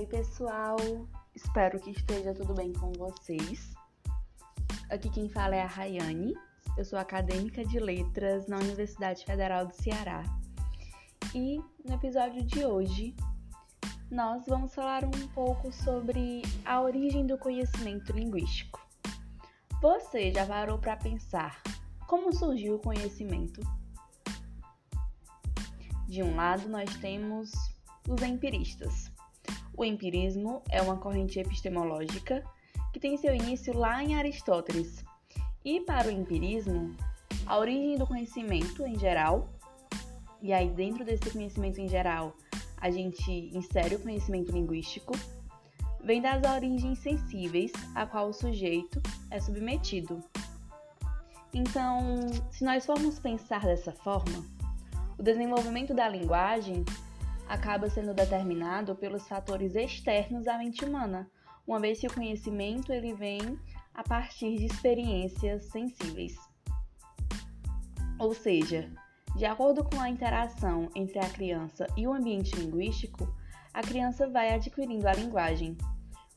Oi, pessoal! Espero que esteja tudo bem com vocês. Aqui quem fala é a Rayane. Eu sou acadêmica de letras na Universidade Federal do Ceará. E no episódio de hoje, nós vamos falar um pouco sobre a origem do conhecimento linguístico. Você já parou para pensar como surgiu o conhecimento? De um lado, nós temos os empiristas. O empirismo é uma corrente epistemológica que tem seu início lá em Aristóteles. E para o empirismo, a origem do conhecimento em geral, e aí dentro desse conhecimento em geral, a gente insere o conhecimento linguístico, vem das origens sensíveis a qual o sujeito é submetido. Então, se nós formos pensar dessa forma, o desenvolvimento da linguagem acaba sendo determinado pelos fatores externos à mente humana, uma vez que o conhecimento ele vem a partir de experiências sensíveis. Ou seja, de acordo com a interação entre a criança e o ambiente linguístico, a criança vai adquirindo a linguagem.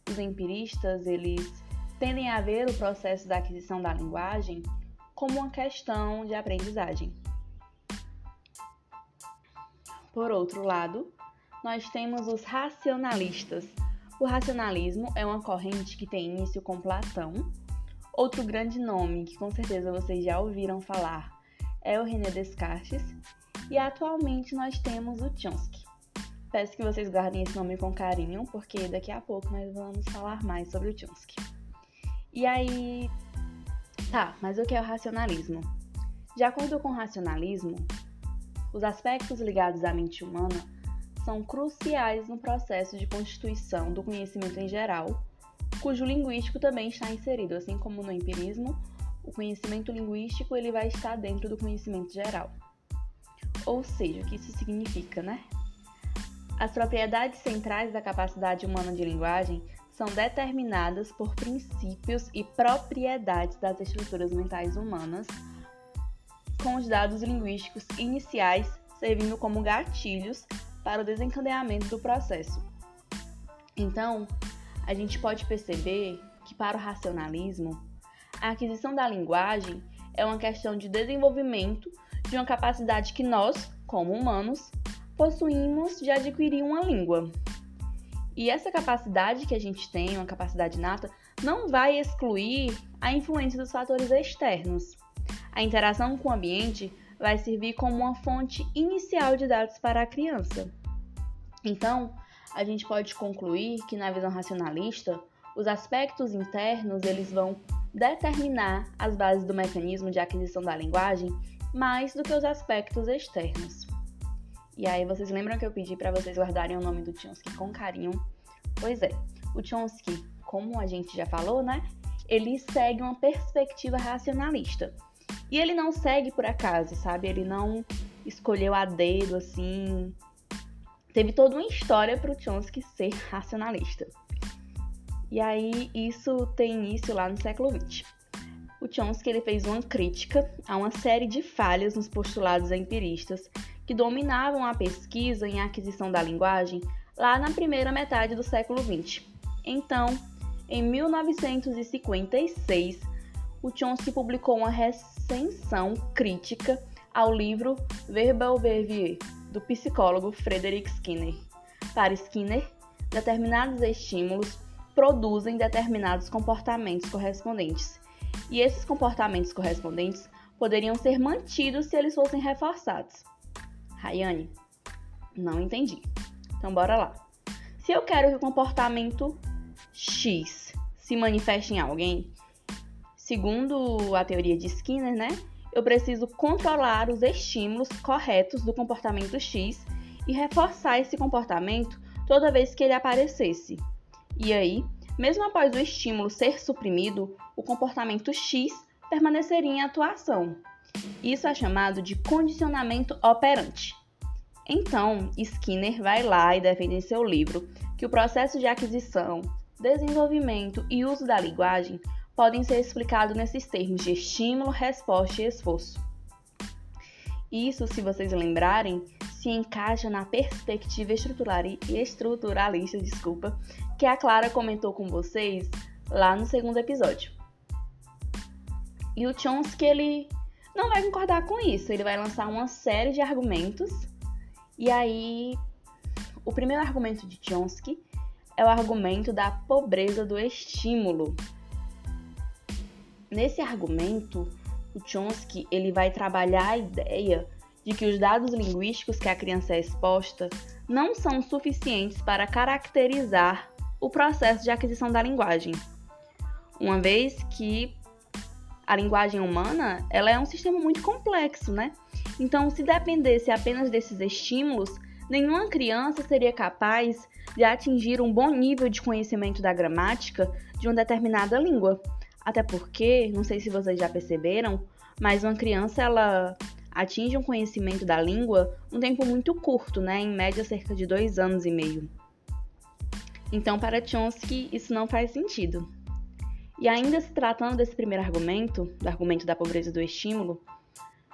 Os empiristas, eles tendem a ver o processo da aquisição da linguagem como uma questão de aprendizagem. Por outro lado, nós temos os racionalistas. O racionalismo é uma corrente que tem início com Platão. Outro grande nome que com certeza vocês já ouviram falar é o René Descartes. E atualmente nós temos o Chomsky. Peço que vocês guardem esse nome com carinho, porque daqui a pouco nós vamos falar mais sobre o Chomsky. E aí. Tá, mas o que é o racionalismo? De acordo com o racionalismo, os aspectos ligados à mente humana são cruciais no processo de constituição do conhecimento em geral, cujo linguístico também está inserido, assim como no empirismo, o conhecimento linguístico ele vai estar dentro do conhecimento geral. Ou seja, o que isso significa, né? As propriedades centrais da capacidade humana de linguagem são determinadas por princípios e propriedades das estruturas mentais humanas com os dados linguísticos iniciais servindo como gatilhos para o desencadeamento do processo. Então, a gente pode perceber que, para o racionalismo, a aquisição da linguagem é uma questão de desenvolvimento de uma capacidade que nós, como humanos, possuímos de adquirir uma língua. E essa capacidade que a gente tem, uma capacidade nata, não vai excluir a influência dos fatores externos. A interação com o ambiente vai servir como uma fonte inicial de dados para a criança. Então, a gente pode concluir que na visão racionalista, os aspectos internos eles vão determinar as bases do mecanismo de aquisição da linguagem mais do que os aspectos externos. E aí vocês lembram que eu pedi para vocês guardarem o nome do Chomsky com carinho? Pois é, o Chomsky, como a gente já falou, né? Ele segue uma perspectiva racionalista. E ele não segue por acaso, sabe? Ele não escolheu a dedo assim. Teve toda uma história para o Chomsky ser racionalista. E aí isso tem início lá no século XX. O Chomsky ele fez uma crítica a uma série de falhas nos postulados empiristas que dominavam a pesquisa em aquisição da linguagem lá na primeira metade do século XX. Então, em 1956, o Chomsky publicou uma recensão crítica ao livro Verbal Verbier, do psicólogo Frederick Skinner. Para Skinner, determinados estímulos produzem determinados comportamentos correspondentes, e esses comportamentos correspondentes poderiam ser mantidos se eles fossem reforçados. Rayane, não entendi. Então bora lá. Se eu quero que o comportamento X se manifeste em alguém, Segundo a teoria de Skinner, né, eu preciso controlar os estímulos corretos do comportamento X e reforçar esse comportamento toda vez que ele aparecesse. E aí, mesmo após o estímulo ser suprimido, o comportamento X permaneceria em atuação. Isso é chamado de condicionamento operante. Então, Skinner vai lá e defende em seu livro que o processo de aquisição, desenvolvimento e uso da linguagem podem ser explicados nesses termos de estímulo, resposta e esforço. Isso, se vocês lembrarem, se encaixa na perspectiva estruturalista, desculpa, que a Clara comentou com vocês lá no segundo episódio. E o Chomsky, ele não vai concordar com isso, ele vai lançar uma série de argumentos, e aí o primeiro argumento de Chomsky é o argumento da pobreza do estímulo. Nesse argumento, o Chomsky ele vai trabalhar a ideia de que os dados linguísticos que a criança é exposta não são suficientes para caracterizar o processo de aquisição da linguagem, uma vez que a linguagem humana ela é um sistema muito complexo, né? Então, se dependesse apenas desses estímulos, nenhuma criança seria capaz de atingir um bom nível de conhecimento da gramática de uma determinada língua. Até porque, não sei se vocês já perceberam, mas uma criança ela atinge um conhecimento da língua um tempo muito curto, né? Em média, cerca de dois anos e meio. Então, para Chomsky, isso não faz sentido. E ainda se tratando desse primeiro argumento, do argumento da pobreza do estímulo,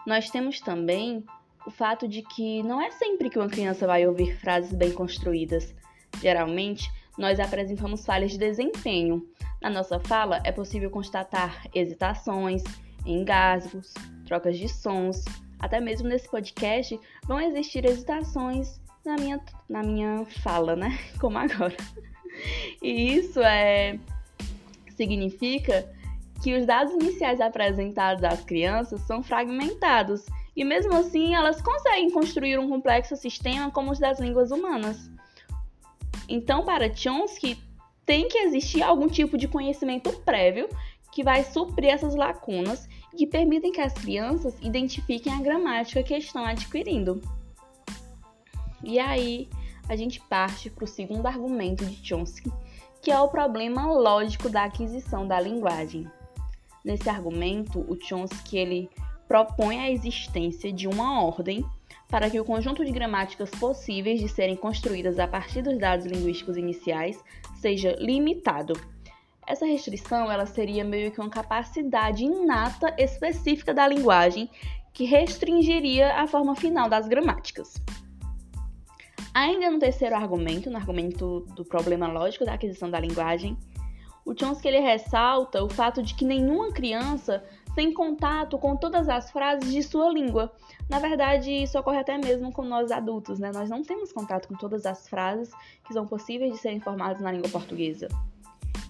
nós temos também o fato de que não é sempre que uma criança vai ouvir frases bem construídas. Geralmente, nós apresentamos falhas de desempenho. Na nossa fala, é possível constatar hesitações, engasgos, trocas de sons. Até mesmo nesse podcast vão existir hesitações na minha, na minha fala, né? Como agora. E isso é significa que os dados iniciais apresentados às crianças são fragmentados e mesmo assim elas conseguem construir um complexo sistema como os das línguas humanas. Então, para Chomsky, tem que existir algum tipo de conhecimento prévio que vai suprir essas lacunas e que permitem que as crianças identifiquem a gramática que estão adquirindo. E aí, a gente parte para o segundo argumento de Chomsky, que é o problema lógico da aquisição da linguagem. Nesse argumento, o Chomsky ele propõe a existência de uma ordem para que o conjunto de gramáticas possíveis de serem construídas a partir dos dados linguísticos iniciais seja limitado. Essa restrição ela seria meio que uma capacidade inata específica da linguagem que restringiria a forma final das gramáticas. Ainda no terceiro argumento, no argumento do problema lógico da aquisição da linguagem, o Chomsky ele ressalta o fato de que nenhuma criança tem contato com todas as frases de sua língua. Na verdade, isso ocorre até mesmo com nós adultos, né? Nós não temos contato com todas as frases que são possíveis de serem formadas na língua portuguesa.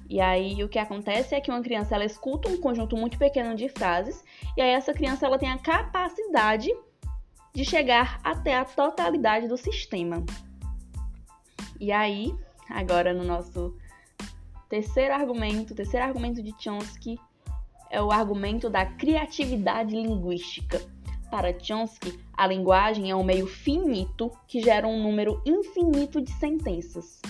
E aí o que acontece é que uma criança ela escuta um conjunto muito pequeno de frases e aí essa criança ela tem a capacidade de chegar até a totalidade do sistema. E aí, agora no nosso terceiro argumento, terceiro argumento de Chomsky é o argumento da criatividade linguística. Para Chomsky, a linguagem é um meio finito que gera um número infinito de sentenças.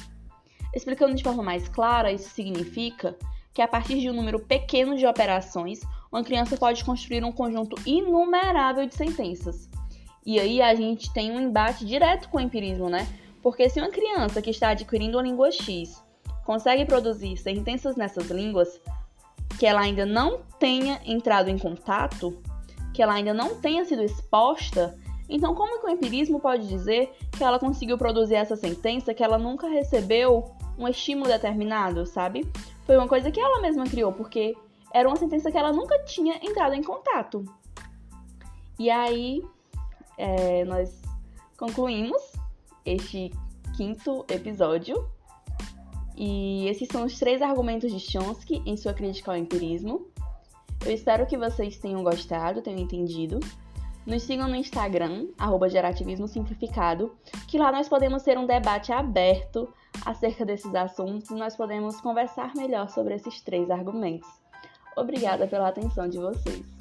Explicando de forma mais clara, isso significa que a partir de um número pequeno de operações, uma criança pode construir um conjunto inumerável de sentenças. E aí a gente tem um embate direto com o empirismo, né? Porque se uma criança que está adquirindo a língua X consegue produzir sentenças nessas línguas que ela ainda não tenha entrado em contato, que ela ainda não tenha sido exposta, então como que o empirismo pode dizer que ela conseguiu produzir essa sentença que ela nunca recebeu um estímulo determinado, sabe? Foi uma coisa que ela mesma criou, porque era uma sentença que ela nunca tinha entrado em contato. E aí, é, nós concluímos este quinto episódio. E esses são os três argumentos de Chomsky em sua crítica ao empirismo. Eu espero que vocês tenham gostado, tenham entendido. Nos sigam no Instagram, Gerativismo Simplificado, que lá nós podemos ter um debate aberto acerca desses assuntos e nós podemos conversar melhor sobre esses três argumentos. Obrigada pela atenção de vocês.